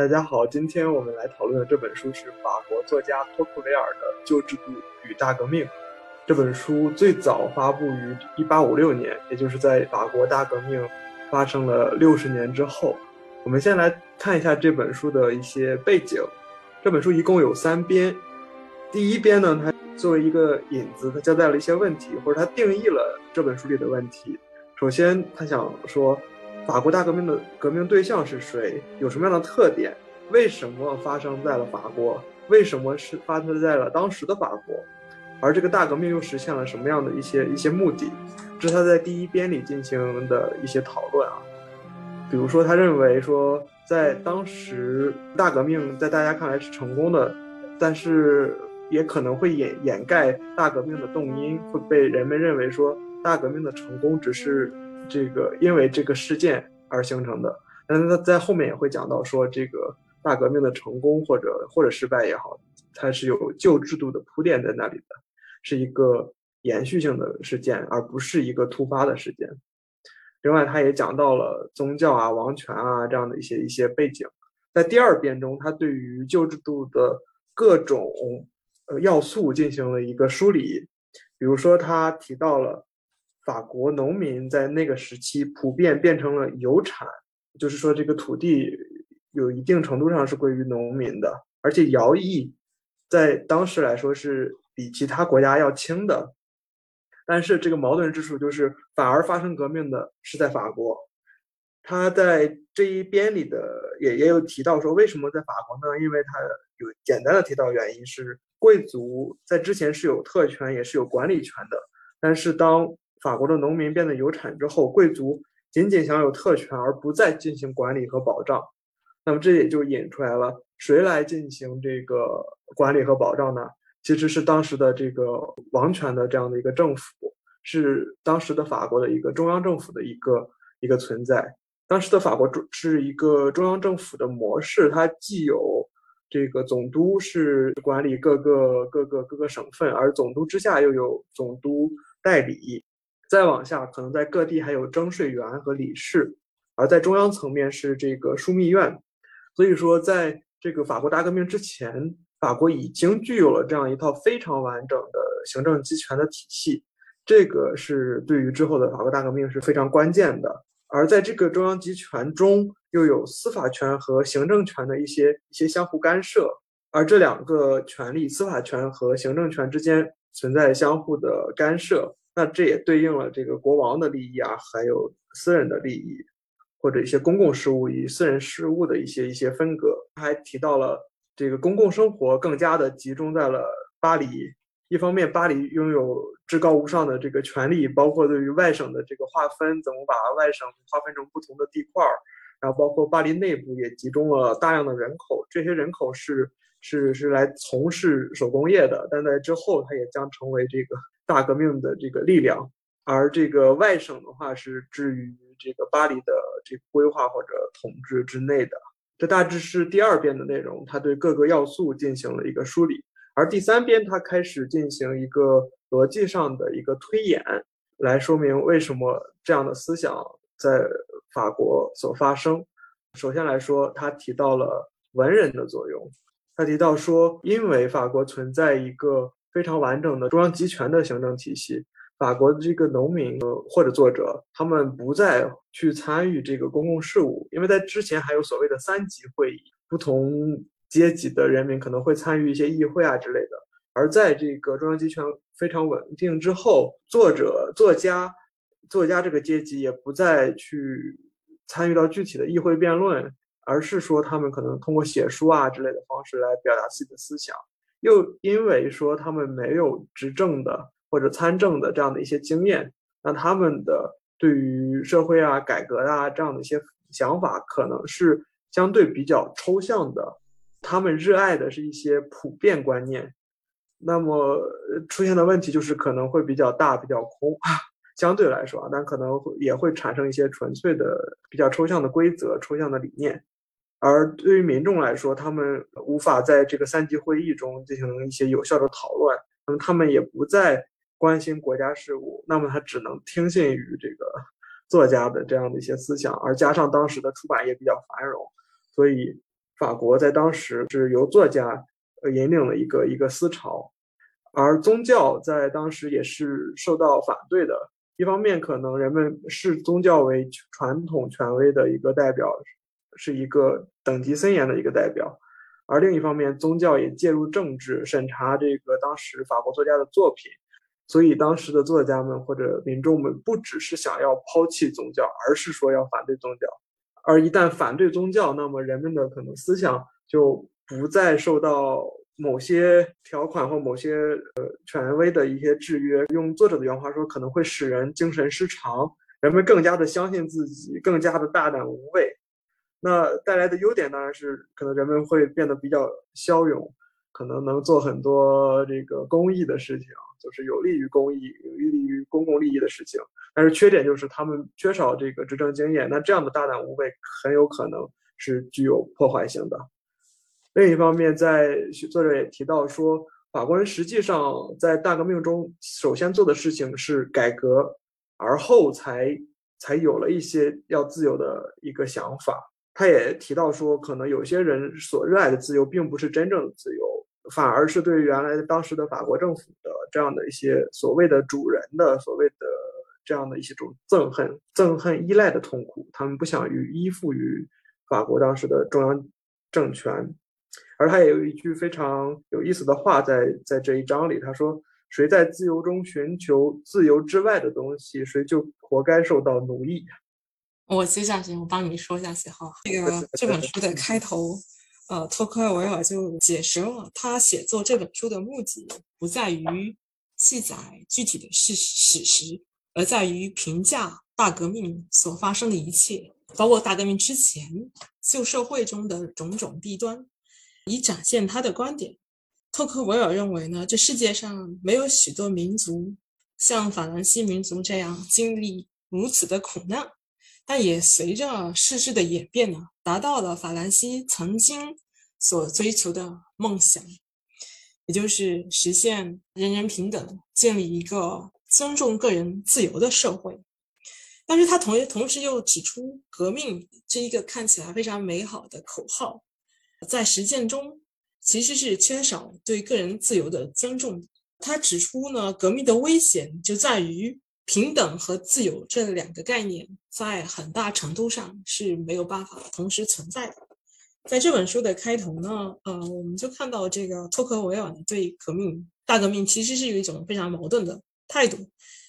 大家好，今天我们来讨论的这本书是法国作家托克维尔的《旧制度与大革命》。这本书最早发布于1856年，也就是在法国大革命发生了六十年之后。我们先来看一下这本书的一些背景。这本书一共有三编，第一编呢，它作为一个引子，它交代了一些问题，或者它定义了这本书里的问题。首先，他想说。法国大革命的革命对象是谁？有什么样的特点？为什么发生在了法国？为什么是发生在了当时的法国？而这个大革命又实现了什么样的一些一些目的？这是他在第一编里进行的一些讨论啊。比如说，他认为说，在当时大革命在大家看来是成功的，但是也可能会掩掩盖大革命的动因，会被人们认为说大革命的成功只是。这个因为这个事件而形成的，但是他在后面也会讲到说，这个大革命的成功或者或者失败也好，它是有旧制度的铺垫在那里的，是一个延续性的事件，而不是一个突发的事件。另外，他也讲到了宗教啊、王权啊这样的一些一些背景。在第二编中，他对于旧制度的各种呃要素进行了一个梳理，比如说他提到了。法国农民在那个时期普遍变成了有产，就是说这个土地有一定程度上是归于农民的，而且徭役在当时来说是比其他国家要轻的。但是这个矛盾之处就是，反而发生革命的是在法国。他在这一边里的也也有提到说，为什么在法国呢？因为他有简单的提到原因是，贵族在之前是有特权也是有管理权的，但是当法国的农民变得有产之后，贵族仅仅享有特权而不再进行管理和保障，那么这也就引出来了谁来进行这个管理和保障呢？其实是当时的这个王权的这样的一个政府，是当时的法国的一个中央政府的一个一个存在。当时的法国中是一个中央政府的模式，它既有这个总督是管理各个各个各个省份，而总督之下又有总督代理。再往下，可能在各地还有征税员和理事，而在中央层面是这个枢密院。所以说，在这个法国大革命之前，法国已经具有了这样一套非常完整的行政集权的体系。这个是对于之后的法国大革命是非常关键的。而在这个中央集权中，又有司法权和行政权的一些一些相互干涉，而这两个权利，司法权和行政权之间存在相互的干涉。那这也对应了这个国王的利益啊，还有私人的利益，或者一些公共事务与私人事务的一些一些分隔。他还提到了这个公共生活更加的集中在了巴黎。一方面，巴黎拥有至高无上的这个权利，包括对于外省的这个划分，怎么把外省划分成不同的地块儿，然后包括巴黎内部也集中了大量的人口，这些人口是是是来从事手工业的，但在之后，它也将成为这个。大革命的这个力量，而这个外省的话是置于这个巴黎的这个规划或者统治之内的。这大致是第二遍的内容，他对各个要素进行了一个梳理。而第三遍他开始进行一个逻辑上的一个推演，来说明为什么这样的思想在法国所发生。首先来说，他提到了文人的作用，他提到说，因为法国存在一个。非常完整的中央集权的行政体系，法国的这个农民或者作者，他们不再去参与这个公共事务，因为在之前还有所谓的三级会议，不同阶级的人民可能会参与一些议会啊之类的。而在这个中央集权非常稳定之后，作者、作家、作家这个阶级也不再去参与到具体的议会辩论，而是说他们可能通过写书啊之类的方式来表达自己的思想。又因为说他们没有执政的或者参政的这样的一些经验，那他们的对于社会啊、改革啊这样的一些想法，可能是相对比较抽象的。他们热爱的是一些普遍观念，那么出现的问题就是可能会比较大、比较空，相对来说啊，但可能也会产生一些纯粹的、比较抽象的规则、抽象的理念。而对于民众来说，他们无法在这个三级会议中进行一些有效的讨论，那么他们也不再关心国家事务，那么他只能听信于这个 作家的这样的一些思想，而加上当时的出版业比较繁荣，所以法国在当时是由作家呃引领了一个一个思潮，而宗教在当时也是受到反对的。一方面，可能人们视宗教为传统权威的一个代表，是一个等级森严的一个代表；而另一方面，宗教也介入政治，审查这个当时法国作家的作品。所以，当时的作家们或者民众们不只是想要抛弃宗教，而是说要反对宗教。而一旦反对宗教，那么人们的可能思想就不再受到某些条款或某些呃权威的一些制约。用作者的原话说，可能会使人精神失常，人们更加的相信自己，更加的大胆无畏。那带来的优点当然是，可能人们会变得比较骁勇，可能能做很多这个公益的事情。就是有利于公益、有利于公共利益的事情，但是缺点就是他们缺少这个执政经验。那这样的大胆无畏很有可能是具有破坏性的。另一方面，在作者也提到说，法国人实际上在大革命中首先做的事情是改革，而后才才有了一些要自由的一个想法。他也提到说，可能有些人所热爱的自由并不是真正的自由。反而是对原来当时的法国政府的这样的一些所谓的主人的所谓的这样的一些种憎恨、憎恨、依赖的痛苦，他们不想于依附于法国当时的中央政权。而他也有一句非常有意思的话，在在这一章里，他说：“谁在自由中寻求自由之外的东西，谁就活该受到奴役。”我接下去我帮你说一下写号。这个 这本书的开头。呃，托克维尔就解释了，他写作这本书的目的不在于记载具体的事史实，而在于评价大革命所发生的一切，包括大革命之前旧社会中的种种弊端，以展现他的观点。托克维尔认为呢，这世界上没有许多民族像法兰西民族这样经历如此的苦难。但也随着世事的演变呢，达到了法兰西曾经所追求的梦想，也就是实现人人平等，建立一个尊重个人自由的社会。但是他同同时又指出，革命这一个看起来非常美好的口号，在实践中其实是缺少对个人自由的尊重。他指出呢，革命的危险就在于。平等和自由这两个概念在很大程度上是没有办法同时存在的。在这本书的开头呢，呃，我们就看到这个托克维尔对革命、大革命其实是有一种非常矛盾的态度。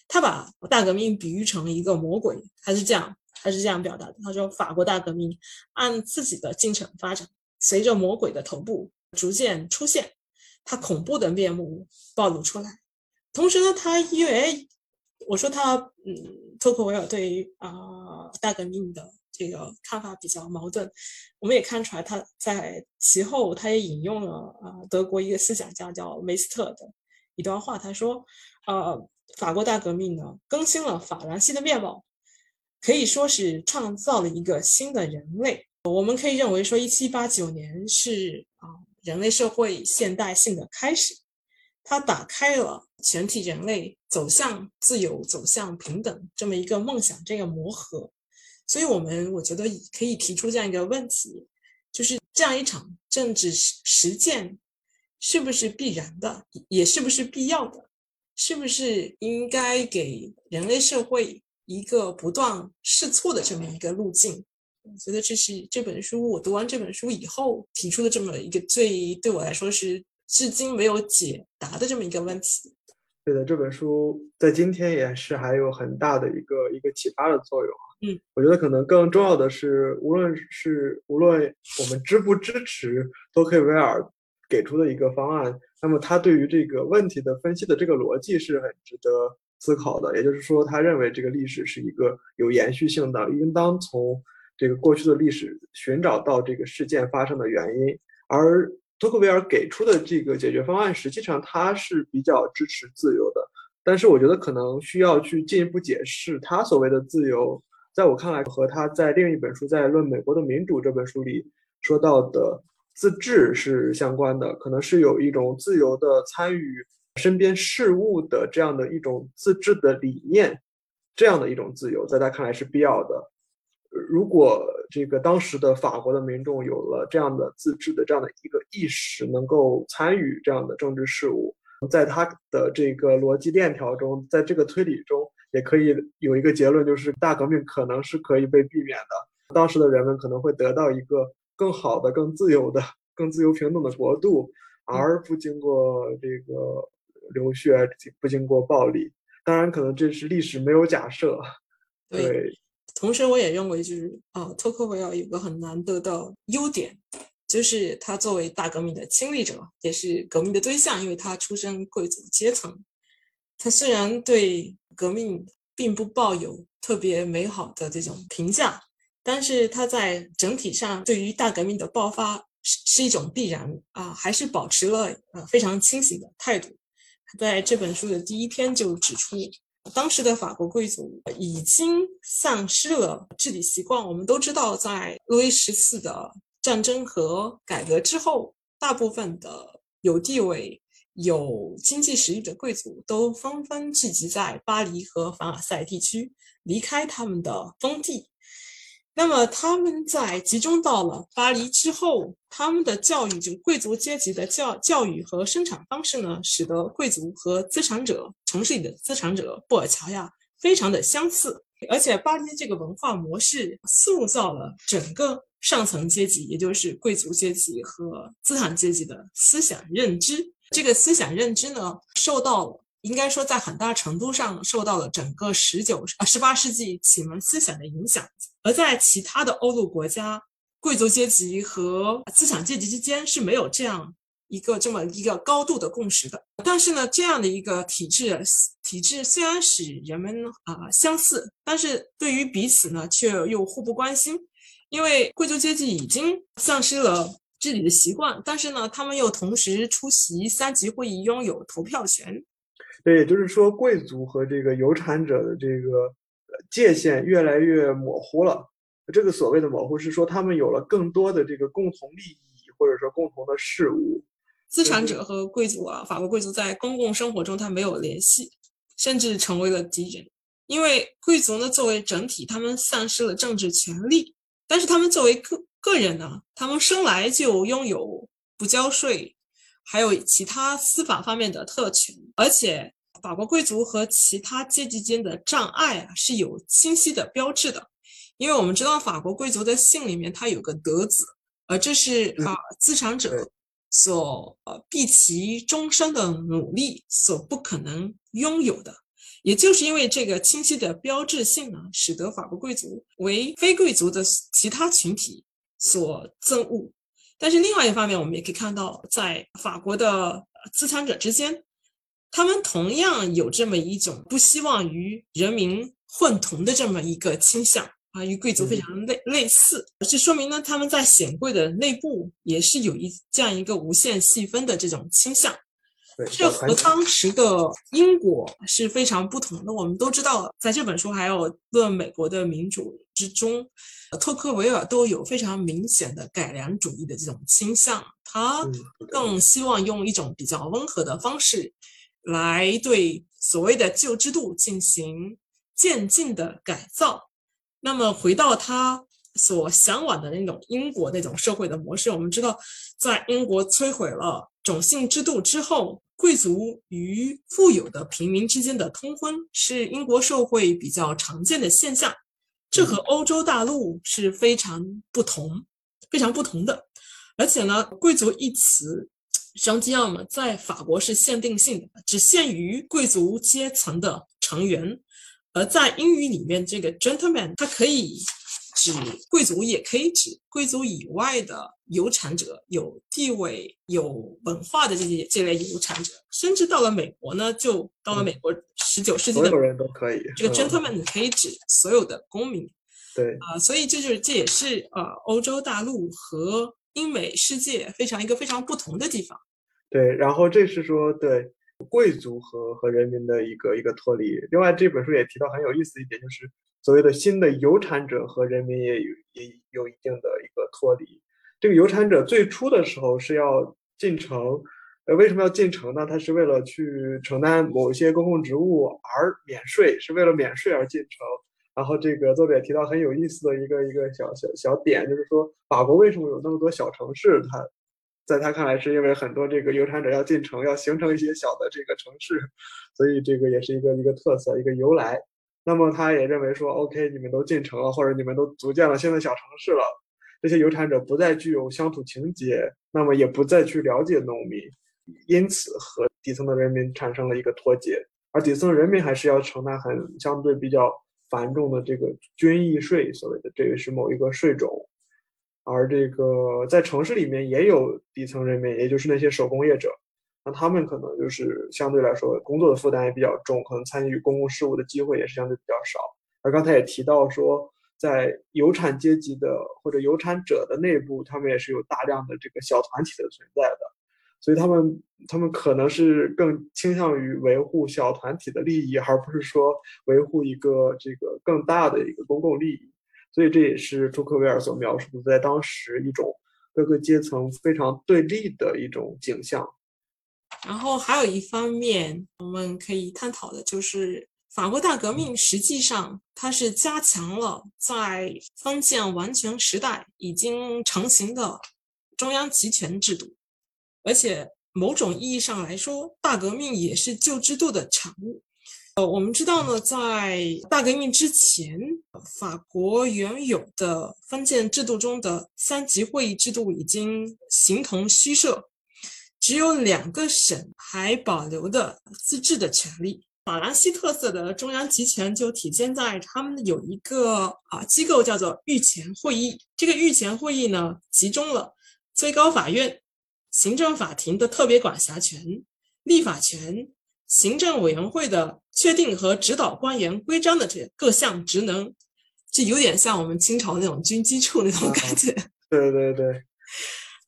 他把大革命比喻成一个魔鬼，他是这样，他是这样表达的。他说，法国大革命按自己的进程发展，随着魔鬼的头部逐渐出现，他恐怖的面目暴露出来。同时呢，他因为我说他，嗯，托克维尔对于啊大革命的这个看法比较矛盾。我们也看出来，他在其后他也引用了啊德国一个思想家叫梅斯特的一段话，他说，呃，法国大革命呢更新了法兰西的面貌，可以说是创造了一个新的人类。我们可以认为说，一七八九年是啊人类社会现代性的开始。它打开了全体人类走向自由、走向平等这么一个梦想，这个魔盒。所以，我们我觉得可以提出这样一个问题：，就是这样一场政治实实践，是不是必然的，也是不是必要的？是不是应该给人类社会一个不断试错的这么一个路径？我觉得这是这本书，我读完这本书以后提出的这么一个最对我来说是。至今没有解答的这么一个问题。对的，这本书在今天也是还有很大的一个一个启发的作用。嗯，我觉得可能更重要的是，无论是无论我们支不支持多克维尔给出的一个方案，那么他对于这个问题的分析的这个逻辑是很值得思考的。也就是说，他认为这个历史是一个有延续性的，应当从这个过去的历史寻找到这个事件发生的原因，而。托克维尔给出的这个解决方案，实际上他是比较支持自由的，但是我觉得可能需要去进一步解释他所谓的自由，在我看来和他在另一本书在《论美国的民主》这本书里说到的自治是相关的，可能是有一种自由的参与身边事物的这样的一种自治的理念，这样的一种自由，在他看来是必要的。如果这个当时的法国的民众有了这样的自治的这样的一个意识，能够参与这样的政治事务，在他的这个逻辑链条中，在这个推理中，也可以有一个结论，就是大革命可能是可以被避免的。当时的人们可能会得到一个更好的、更自由的、更自由平等的国度，而不经过这个流血，不经过暴力。当然，可能这是历史没有假设。对。同时，我也认为，就是啊，托克维尔有个很难得的优点，就是他作为大革命的亲历者，也是革命的对象，因为他出身贵族阶层。他虽然对革命并不抱有特别美好的这种评价，但是他在整体上对于大革命的爆发是是一种必然啊，还是保持了呃非常清醒的态度。在这本书的第一篇就指出。当时的法国贵族已经丧失了治理习惯。我们都知道，在路易十四的战争和改革之后，大部分的有地位、有经济实力的贵族都纷纷聚集在巴黎和凡尔赛地区，离开他们的封地。那么他们在集中到了巴黎之后，他们的教育就贵族阶级的教教育和生产方式呢，使得贵族和资产者城市里的资产者布尔乔亚非常的相似。而且巴黎这个文化模式塑造了整个上层阶级，也就是贵族阶级和资产阶级的思想认知。这个思想认知呢，受到了应该说在很大程度上受到了整个十九啊十八世纪启蒙思想的影响。而在其他的欧陆国家，贵族阶级和资产阶级之间是没有这样一个这么一个高度的共识的。但是呢，这样的一个体制，体制虽然使人们啊相似，但是对于彼此呢却又互不关心，因为贵族阶级已经丧失了治理的习惯，但是呢，他们又同时出席三级会议，拥有投票权。对，也就是说，贵族和这个有产者的这个。界限越来越模糊了。这个所谓的模糊是说，他们有了更多的这个共同利益，或者说共同的事物。资产者和贵族啊，法国贵族在公共生活中他没有联系，甚至成为了敌人。因为贵族呢，作为整体，他们丧失了政治权利；但是他们作为个个人呢，他们生来就拥有不交税，还有其他司法方面的特权，而且。法国贵族和其他阶级间的障碍啊是有清晰的标志的，因为我们知道法国贵族的姓里面它有个德字，而这是啊资产者所呃毕其终生的努力所不可能拥有的。也就是因为这个清晰的标志性呢，使得法国贵族为非贵族的其他群体所憎恶。但是另外一方面，我们也可以看到，在法国的资产者之间。他们同样有这么一种不希望与人民混同的这么一个倾向啊，与贵族非常类类似。这说明呢，他们在显贵的内部也是有一这样一个无限细分的这种倾向。这和当时的英国是非常不同的。我们都知道，在这本书还有《论美国的民主》之中，托克维尔都有非常明显的改良主义的这种倾向。他更希望用一种比较温和的方式。来对所谓的旧制度进行渐进的改造。那么回到他所向往的那种英国那种社会的模式，我们知道，在英国摧毁了种姓制度之后，贵族与富有的平民之间的通婚是英国社会比较常见的现象。这和欧洲大陆是非常不同、非常不同的。而且呢，贵族一词。实际上嘛，在法国是限定性的，只限于贵族阶层的成员；而在英语里面，这个 gentleman 它可以指贵族，也可以指贵族以外的有产者、有地位、有文化的这些这类有产者。甚至到了美国呢，就到了美国十九世纪的所有人都可以，这个 gentleman 可以指所有的公民。对啊，所以这就是这也是呃欧洲大陆和。英美世界非常一个非常不同的地方，对，然后这是说对贵族和和人民的一个一个脱离。另外这本书也提到很有意思一点，就是所谓的新的有产者和人民也有也有一定的一个脱离。这个有产者最初的时候是要进城，呃，为什么要进城呢？他是为了去承担某些公共职务而免税，是为了免税而进城。然后这个作者也提到很有意思的一个一个小小小点，就是说法国为什么有那么多小城市？他在他看来是因为很多这个有产者要进城，要形成一些小的这个城市，所以这个也是一个一个特色，一个由来。那么他也认为说，OK，你们都进城了，或者你们都组建了新的小城市了，这些有产者不再具有乡土情节，那么也不再去了解农民，因此和底层的人民产生了一个脱节，而底层人民还是要承担很相对比较繁重的这个军役税，所谓的这个是某一个税种，而这个在城市里面也有底层人民，也就是那些手工业者。那他们可能就是相对来说工作的负担也比较重，可能参与公共事务的机会也是相对比较少。而刚才也提到说，在有产阶级的或者有产者的内部，他们也是有大量的这个小团体的存在的，所以他们他们可能是更倾向于维护小团体的利益，而不是说维护一个这个更大的一个公共利益。所以这也是朱克维尔所描述的在当时一种各个阶层非常对立的一种景象。然后还有一方面，我们可以探讨的就是法国大革命，实际上它是加强了在封建王权时代已经成型的中央集权制度，而且某种意义上来说，大革命也是旧制度的产物。呃，我们知道呢，在大革命之前，法国原有的封建制度中的三级会议制度已经形同虚设。只有两个省还保留的自治的权利。法兰西特色的中央集权就体现在他们有一个啊机构叫做御前会议。这个御前会议呢，集中了最高法院、行政法庭的特别管辖权、立法权、行政委员会的确定和指导官员规章的这各项职能，就有点像我们清朝那种军机处那种感觉。对 对对。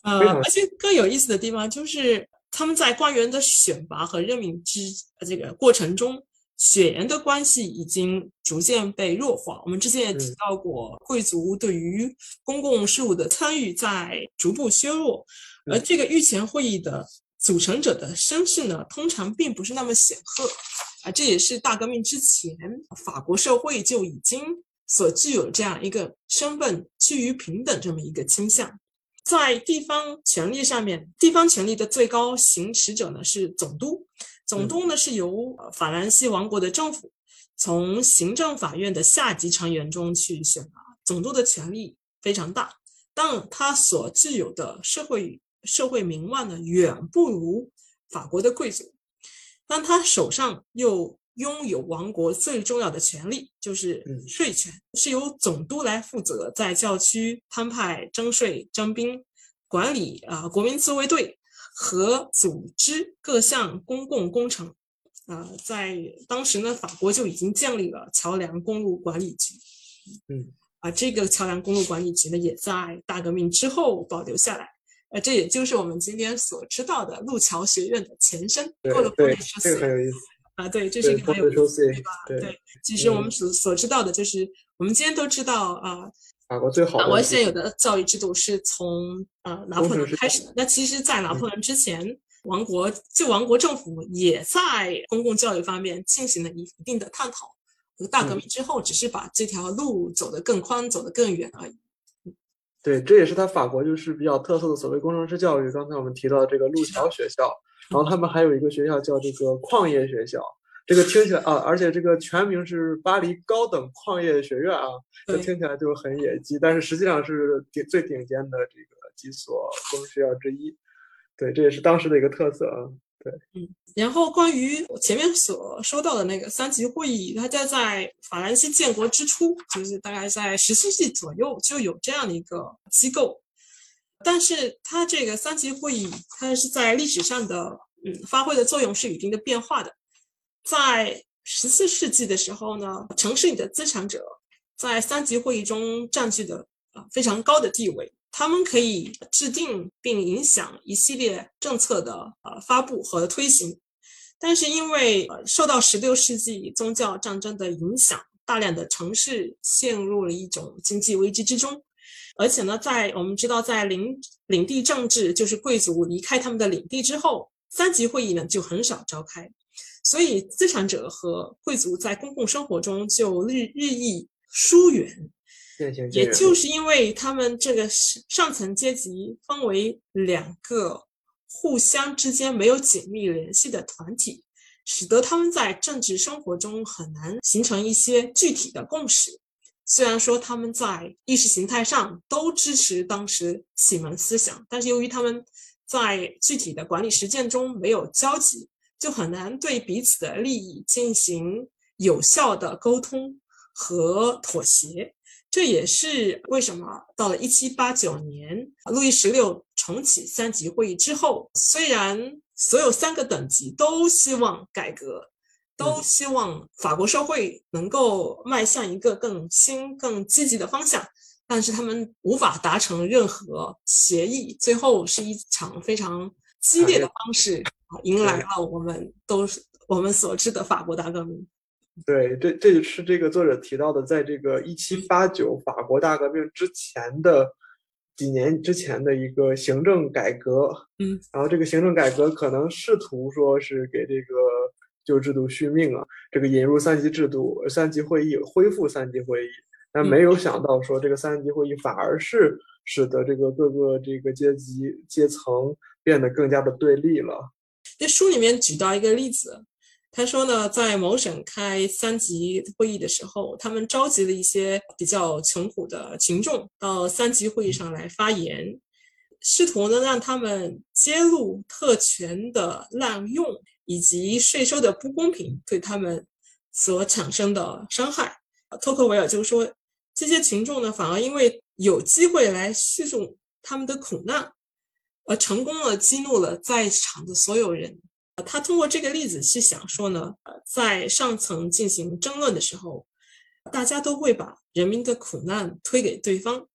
呃，而且更有意思的地方就是，他们在官员的选拔和任命之这个过程中，血缘的关系已经逐渐被弱化。我们之前也提到过，贵族对于公共事务的参与在逐步削弱，而这个御前会议的组成者的身世呢，通常并不是那么显赫啊。这也是大革命之前法国社会就已经所具有这样一个身份趋于平等这么一个倾向。在地方权力上面，地方权力的最高行使者呢是总督。总督呢是由法兰西王国的政府从行政法院的下级成员中去选拔。总督的权力非常大，但他所具有的社会社会名望呢远不如法国的贵族，但他手上又。拥有王国最重要的权利就是税权，是由总督来负责在教区摊派征税征兵，管理啊国民自卫队和组织各项公共工程。啊，在当时呢，法国就已经建立了桥梁公路管理局。嗯，啊，这个桥梁公路管理局呢，也在大革命之后保留下来。呃，这也就是我们今天所知道的路桥学院的前身。对对，这个很有意思。啊，对，这是一个很有意思，对吧？对，其实我们所所知道的就是，我们今天都知道啊，法国最好的，法国现有的教育制度是从呃拿破仑开始的。那其实，在拿破仑之前，王国就王国政府也在公共教育方面进行了一一定的探讨。大革命之后，只是把这条路走得更宽，走得更远而已。对，这也是他法国就是比较特色的所谓工程师教育。刚才我们提到这个路桥学校。然后他们还有一个学校叫这个矿业学校，这个听起来啊，而且这个全名是巴黎高等矿业学院啊，这听起来就很野鸡，但是实际上是顶最顶尖的这个几所工学校之一。对，这也是当时的一个特色啊。对，嗯。然后关于我前面所说到的那个三级会议，它在在法兰西建国之初，就是大概在十七世纪左右就有这样的一个机构。但是它这个三级会议，它是在历史上的嗯发挥的作用是有一定的变化的。在十四世纪的时候呢，城市里的资产者在三级会议中占据的啊非常高的地位，他们可以制定并影响一系列政策的呃发布和推行。但是因为受到十六世纪宗教战争的影响，大量的城市陷入了一种经济危机之中。而且呢，在我们知道，在领领地政治，就是贵族离开他们的领地之后，三级会议呢就很少召开，所以资产者和贵族在公共生活中就日日益疏远。也也就是因为他们这个上层阶级分为两个互相之间没有紧密联系的团体，使得他们在政治生活中很难形成一些具体的共识。虽然说他们在意识形态上都支持当时启蒙思想，但是由于他们在具体的管理实践中没有交集，就很难对彼此的利益进行有效的沟通和妥协。这也是为什么到了一七八九年，路易十六重启三级会议之后，虽然所有三个等级都希望改革，都希望法国社会能够迈向一个更新、更积极的方向，但是他们无法达成任何协议，最后是一场非常激烈的方式啊，迎来了我们都是我们所知的法国大革命。对，这这就是这个作者提到的，在这个一七八九法国大革命之前的几年之前的一个行政改革，嗯，然后这个行政改革可能试图说是给这个旧制度续命啊，这个引入三级制度、三级会议，恢复三级会议，但没有想到说这个三级会议反而是使得这个各个这个阶级阶层变得更加的对立了。这书里面举到一个例子。他说呢，在某省开三级会议的时候，他们召集了一些比较穷苦的群众到三级会议上来发言，试图呢让他们揭露特权的滥用以及税收的不公平对他们所产生的伤害。托克维尔就说，这些群众呢反而因为有机会来叙述他们的苦难，而成功了激怒了在场的所有人。他通过这个例子是想说呢，在上层进行争论的时候，大家都会把人民的苦难推给对方。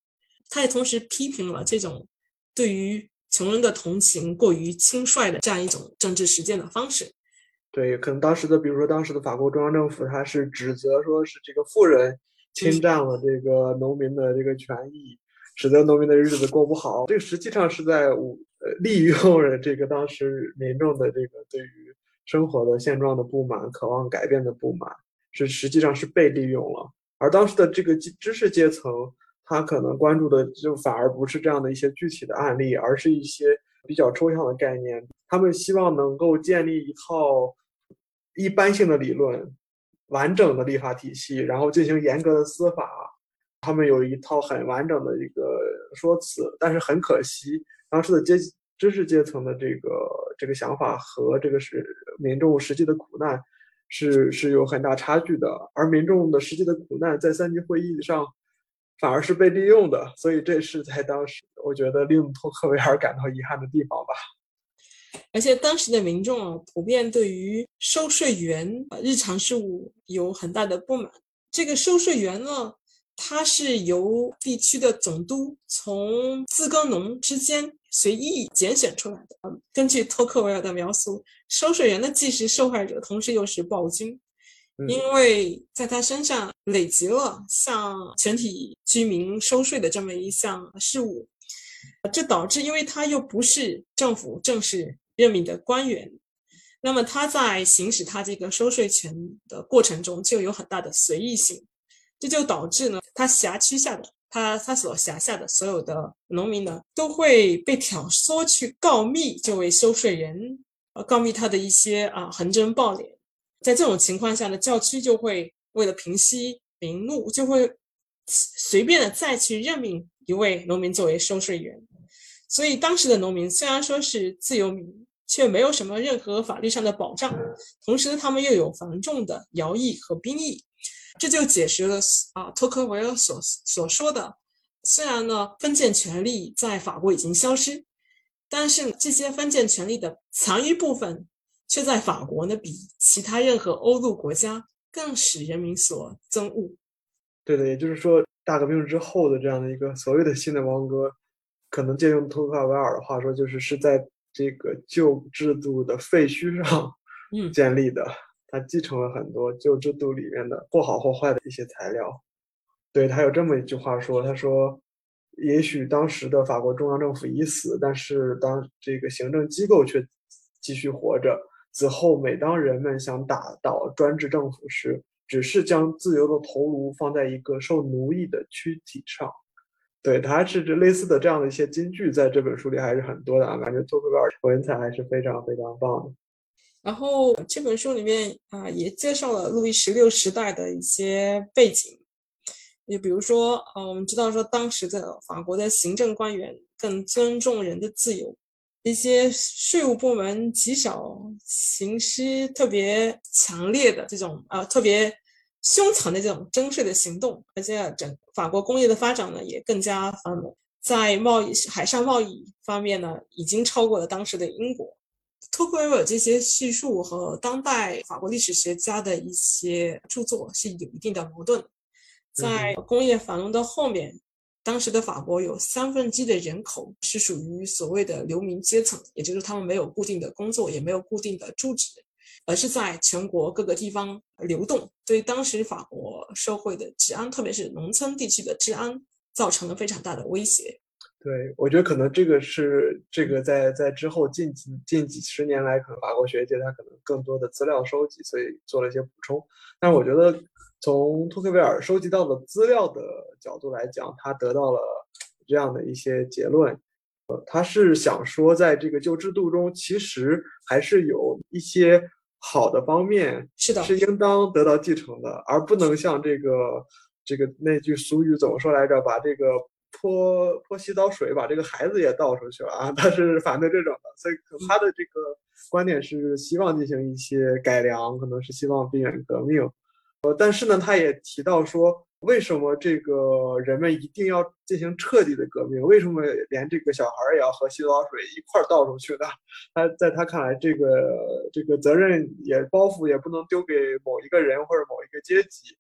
他也同时批评了这种对于穷人的同情过于轻率的这样一种政治实践的方式。对，可能当时的，比如说当时的法国中央政府，他是指责说是这个富人侵占了这个农民的这个权益，使得农民的日子过不好。这个实际上是在五。呃，利用了这个当时民众的这个对于生活的现状的不满、渴望改变的不满，是实际上是被利用了。而当时的这个知识阶层，他可能关注的就反而不是这样的一些具体的案例，而是一些比较抽象的概念。他们希望能够建立一套一般性的理论、完整的立法体系，然后进行严格的司法。他们有一套很完整的一个说辞，但是很可惜。当时的阶知识阶层的这个这个想法和这个是民众实际的苦难是是有很大差距的，而民众的实际的苦难在三级会议上反而是被利用的，所以这是在当时我觉得令托克维尔感到遗憾的地方吧。而且当时的民众啊，普遍对于收税员日常事务有很大的不满。这个收税员呢？他是由地区的总督从自耕农之间随意拣选出来的。根据托克维尔的描述，收税员的既是受害者，同时又是暴君，因为在他身上累积了向全体居民收税的这么一项事务，这导致，因为他又不是政府正式任命的官员，那么他在行使他这个收税权的过程中就有很大的随意性。这就导致呢，他辖区下的他他所辖下的所有的农民呢，都会被挑唆去告密这位收税人，告密他的一些啊横征暴敛。在这种情况下呢，教区就会为了平息民怒，就会随便的再去任命一位农民作为收税员。所以当时的农民虽然说是自由民，却没有什么任何法律上的保障，同时他们又有繁重的徭役和兵役。这就解释了啊，托克维尔所所说的，虽然呢封建权力在法国已经消失，但是这些封建权力的残余部分，却在法国呢比其他任何欧陆国家更使人民所憎恶。对的，也就是说，大革命之后的这样的一个所谓的新的王国，可能借用托克维尔的话说，就是是在这个旧制度的废墟上建立的。他继承了很多旧制度里面的或好或坏的一些材料，对他有这么一句话说：“他说，也许当时的法国中央政府已死，但是当这个行政机构却继续活着。此后，每当人们想打倒专制政府时，只是将自由的头颅放在一个受奴役的躯体上。对，它是这类似的这样的一些金句，在这本书里还是很多的啊，感觉托克维尔文采还是非常非常棒的。然后这本书里面啊，也介绍了路易十六时代的一些背景，也比如说，呃，我们知道说当时的法国的行政官员更尊重人的自由，一些税务部门极少行使特别强烈的这种呃特别凶残的这种征税的行动，而且整法国工业的发展呢也更加繁荣，在贸易海上贸易方面呢，已经超过了当时的英国。托克维尔这些叙述和当代法国历史学家的一些著作是有一定的矛盾。在工业繁荣的后面，当时的法国有三分之一的人口是属于所谓的流民阶层，也就是他们没有固定的工作，也没有固定的住址，而是在全国各个地方流动，对当时法国社会的治安，特别是农村地区的治安，造成了非常大的威胁。对，我觉得可能这个是这个在在之后近几近几十年来，可能法国学界他可能更多的资料收集，所以做了一些补充。但我觉得从托克维尔收集到的资料的角度来讲，他得到了这样的一些结论，呃，他是想说，在这个旧制度中，其实还是有一些好的方面，是的，是应当得到继承的，而不能像这个这个那句俗语怎么说来着，把这个。泼泼洗澡水把这个孩子也倒出去了啊！他是反对这种的，所以他的这个观点是希望进行一些改良，可能是希望避免革命。但是呢，他也提到说，为什么这个人们一定要进行彻底的革命？为什么连这个小孩也要和洗澡水一块倒出去呢？他在他看来，这个这个责任也包袱也不能丢给某一个人或者某一个阶级。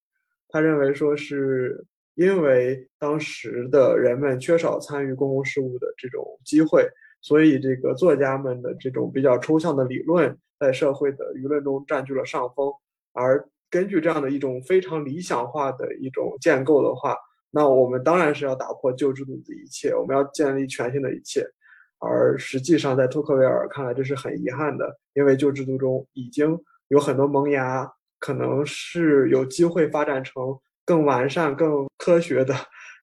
他认为说是。因为当时的人们缺少参与公共事务的这种机会，所以这个作家们的这种比较抽象的理论在社会的舆论中占据了上风。而根据这样的一种非常理想化的一种建构的话，那我们当然是要打破旧制度的一切，我们要建立全新的一切。而实际上，在托克维尔看来，这是很遗憾的，因为旧制度中已经有很多萌芽，可能是有机会发展成。更完善、更科学的、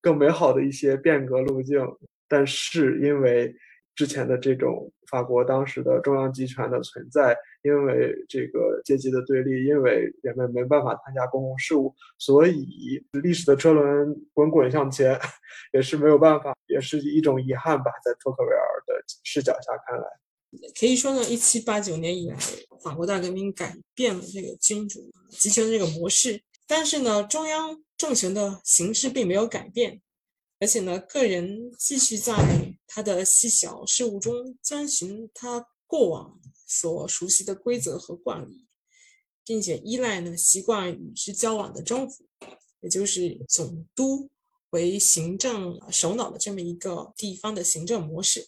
更美好的一些变革路径，但是因为之前的这种法国当时的中央集权的存在，因为这个阶级的对立，因为人们没办法参加公共事务，所以历史的车轮滚滚向前，也是没有办法，也是一种遗憾吧。在托克维尔的视角下看来，可以说呢，一七八九年以来，法国大革命改变了这个君主集权的这个模式。但是呢，中央政权的形式并没有改变，而且呢，个人继续在他的细小事务中遵循他过往所熟悉的规则和惯例，并且依赖呢习惯与之交往的政府，也就是总督为行政首脑的这么一个地方的行政模式。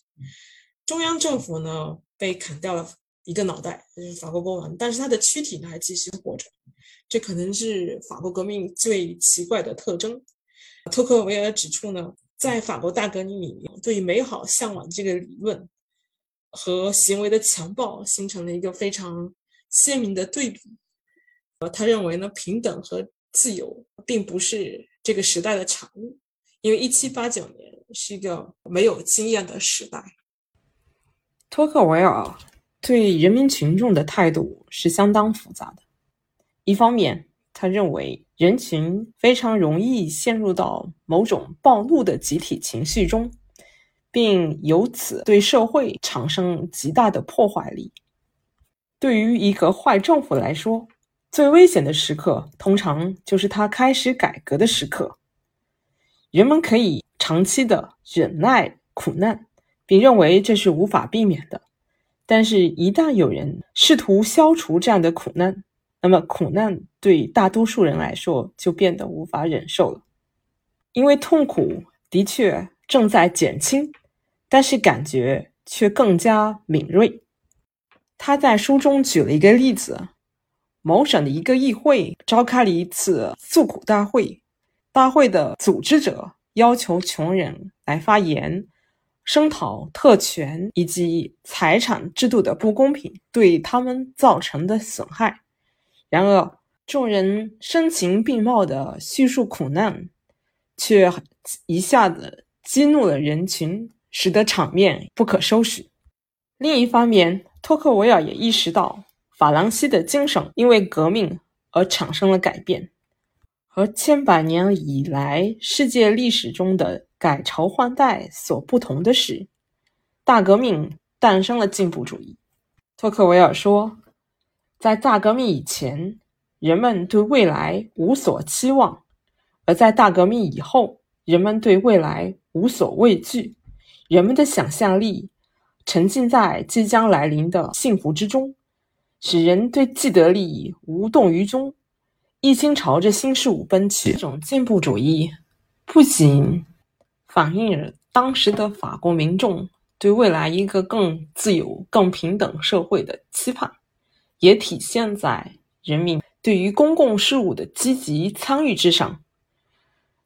中央政府呢被砍掉了一个脑袋，就是法国国王，但是他的躯体呢还继续活着。这可能是法国革命最奇怪的特征。托克维尔指出呢，在法国大革命里面，对美好向往这个理论和行为的强暴形成了一个非常鲜明的对比。呃，他认为呢，平等和自由并不是这个时代的产物，因为1789年是一个没有经验的时代。托克维尔对人民群众的态度是相当复杂的。一方面，他认为人群非常容易陷入到某种暴怒的集体情绪中，并由此对社会产生极大的破坏力。对于一个坏政府来说，最危险的时刻通常就是他开始改革的时刻。人们可以长期的忍耐苦难，并认为这是无法避免的，但是，一旦有人试图消除这样的苦难，那么苦难对大多数人来说就变得无法忍受了，因为痛苦的确正在减轻，但是感觉却更加敏锐。他在书中举了一个例子：某省的一个议会召开了一次诉苦大会，大会的组织者要求穷人来发言，声讨特权以及财产制度的不公平对他们造成的损害。然而，众人声情并茂的叙述苦难，却一下子激怒了人群，使得场面不可收拾。另一方面，托克维尔也意识到，法兰西的精神因为革命而产生了改变。和千百年以来世界历史中的改朝换代所不同的是，大革命诞生了进步主义。托克维尔说，在大革命以前，人们对未来无所期望；而在大革命以后，人们对未来无所畏惧。人们的想象力沉浸在即将来临的幸福之中，使人对既得利益无动于衷。一心朝着新事物奔去，这种进步主义不仅反映了当时的法国民众对未来一个更自由、更平等社会的期盼，也体现在人民对于公共事务的积极参与之上。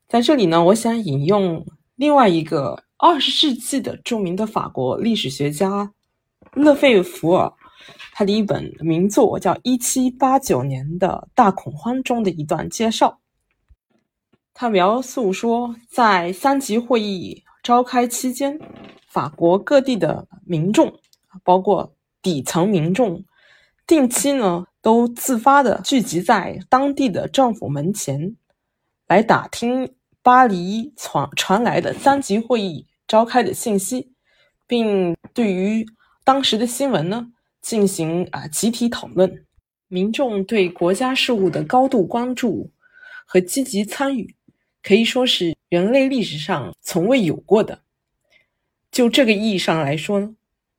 在这里呢，我想引用另外一个二十世纪的著名的法国历史学家勒费弗尔。他的一本名作叫《一七八九年的大恐慌》中的一段介绍，他描述说，在三级会议召开期间，法国各地的民众，包括底层民众，定期呢都自发的聚集在当地的政府门前，来打听巴黎传传来的三级会议召开的信息，并对于当时的新闻呢。进行啊集体讨论，民众对国家事务的高度关注和积极参与，可以说是人类历史上从未有过的。就这个意义上来说呢，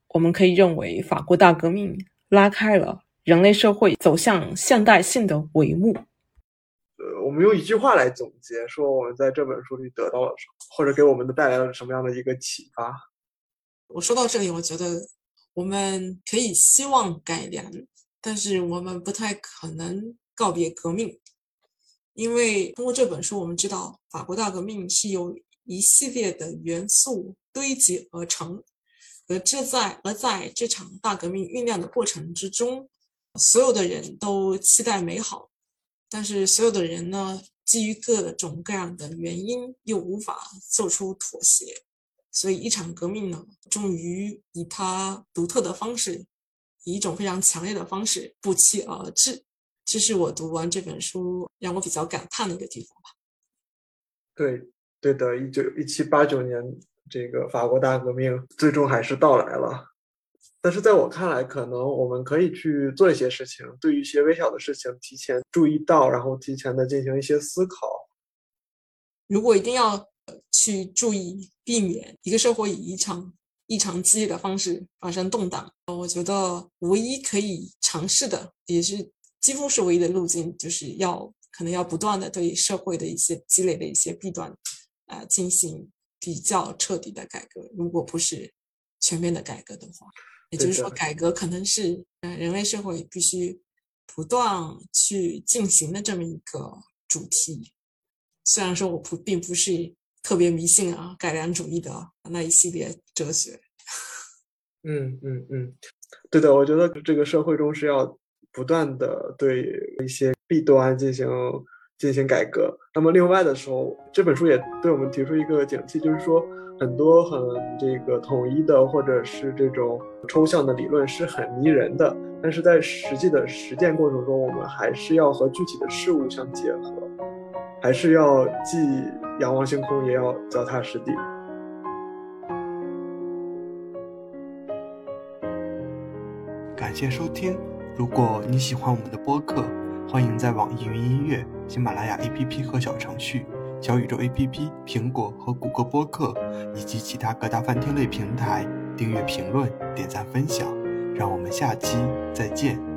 我们可以认为法国大革命拉开了人类社会走向现代性的帷幕。呃，我们用一句话来总结，说我们在这本书里得到了什么，或者给我们的带来了什么样的一个启发？我说到这里，我觉得。我们可以希望改良，但是我们不太可能告别革命，因为通过这本书，我们知道法国大革命是由一系列的元素堆积而成，而这在而在这场大革命酝酿的过程之中，所有的人都期待美好，但是所有的人呢，基于各种各样的原因，又无法做出妥协。所以，一场革命呢，终于以它独特的方式，以一种非常强烈的方式不期而至。这是我读完这本书让我比较感叹的一个地方吧。对，对的，一九一七八九年，这个法国大革命最终还是到来了。但是在我看来，可能我们可以去做一些事情，对于一些微小的事情提前注意到，然后提前的进行一些思考。如果一定要。去注意避免一个社会以一场异常激烈的方式发生动荡。我觉得唯一可以尝试的，也是几乎是唯一的路径，就是要可能要不断的对社会的一些积累的一些弊端，啊，进行比较彻底的改革。如果不是全面的改革的话，也就是说，改革可能是呃人类社会必须不断去进行的这么一个主题。虽然说我不并不是。特别迷信啊，改良主义的那一系列哲学。嗯嗯嗯，对的，我觉得这个社会中是要不断的对一些弊端进行进行改革。那么另外的时候，这本书也对我们提出一个警惕，就是说很多很这个统一的或者是这种抽象的理论是很迷人的，但是在实际的实践过程中，我们还是要和具体的事物相结合，还是要既。仰望星空，也要脚踏实地。感谢收听。如果你喜欢我们的播客，欢迎在网易云音乐、喜马拉雅 APP 和小程序、小宇宙 APP、苹果和谷歌播客以及其他各大饭厅类平台订阅、评论、点赞、分享。让我们下期再见。